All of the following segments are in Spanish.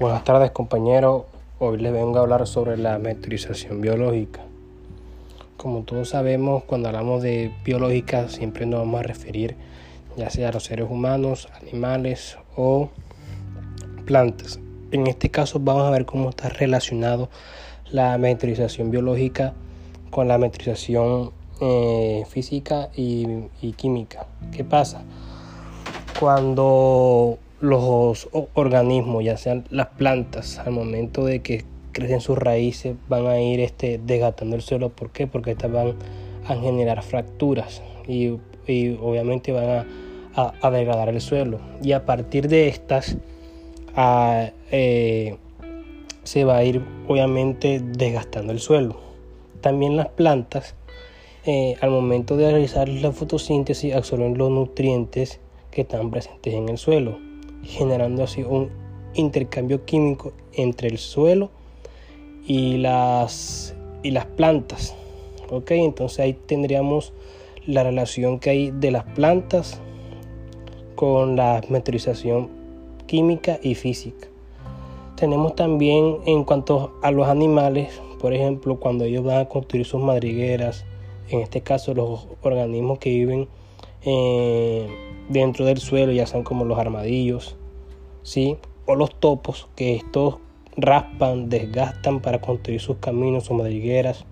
Buenas tardes compañeros, hoy les vengo a hablar sobre la metrización biológica. Como todos sabemos, cuando hablamos de biológica siempre nos vamos a referir ya sea a los seres humanos, animales o plantas. En este caso vamos a ver cómo está relacionado la metrización biológica con la metrización eh, física y, y química. ¿Qué pasa? Cuando los organismos, ya sean las plantas, al momento de que crecen sus raíces, van a ir este, desgastando el suelo. ¿Por qué? Porque estas van a generar fracturas y, obviamente van a, degradar el suelo. Y a partir de estas, eh, se va a ir obviamente desgastando el suelo. También las plantas, eh, al momento de realizar la fotosíntesis, absorben los nutrientes que están presentes en el suelo generando así un intercambio químico entre el suelo y las, y las plantas. ¿ok? Entonces ahí tendríamos la relación que hay de las plantas con la metrización química y física. Tenemos también en cuanto a los animales, por ejemplo, cuando ellos van a construir sus madrigueras, en este caso los organismos que viven eh, dentro del suelo, ya sean como los armadillos, ¿sí? o los topos, que estos raspan, desgastan para construir sus caminos, sus madrigueras,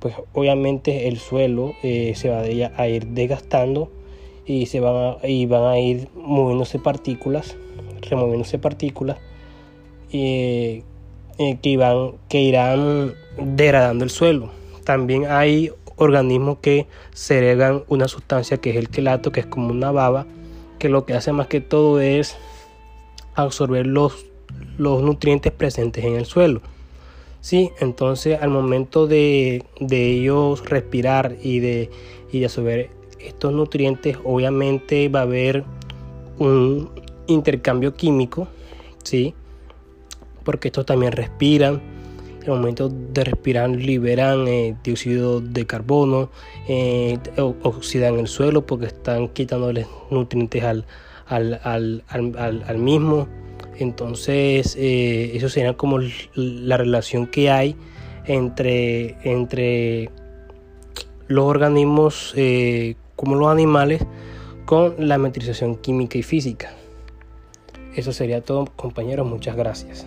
pues obviamente el suelo eh, se va a ir desgastando y, se van a, y van a ir moviéndose partículas, removiéndose partículas eh, que, van, que irán degradando el suelo. También hay organismos que segregan una sustancia que es el quelato, que es como una baba, que lo que hace más que todo es absorber los, los nutrientes presentes en el suelo. ¿sí? Entonces al momento de, ellos respirar y de, y absorber estos nutrientes, obviamente va a haber un intercambio químico, ¿sí? porque estos también respiran. El momento de respirar liberan eh, dióxido de carbono, eh, oxidan el suelo porque están quitándoles nutrientes al, al, mismo. Entonces, eh, eso sería como la relación que hay entre, entre los organismos como los animales con la metrización química y física. Eso sería todo, compañeros. Muchas gracias.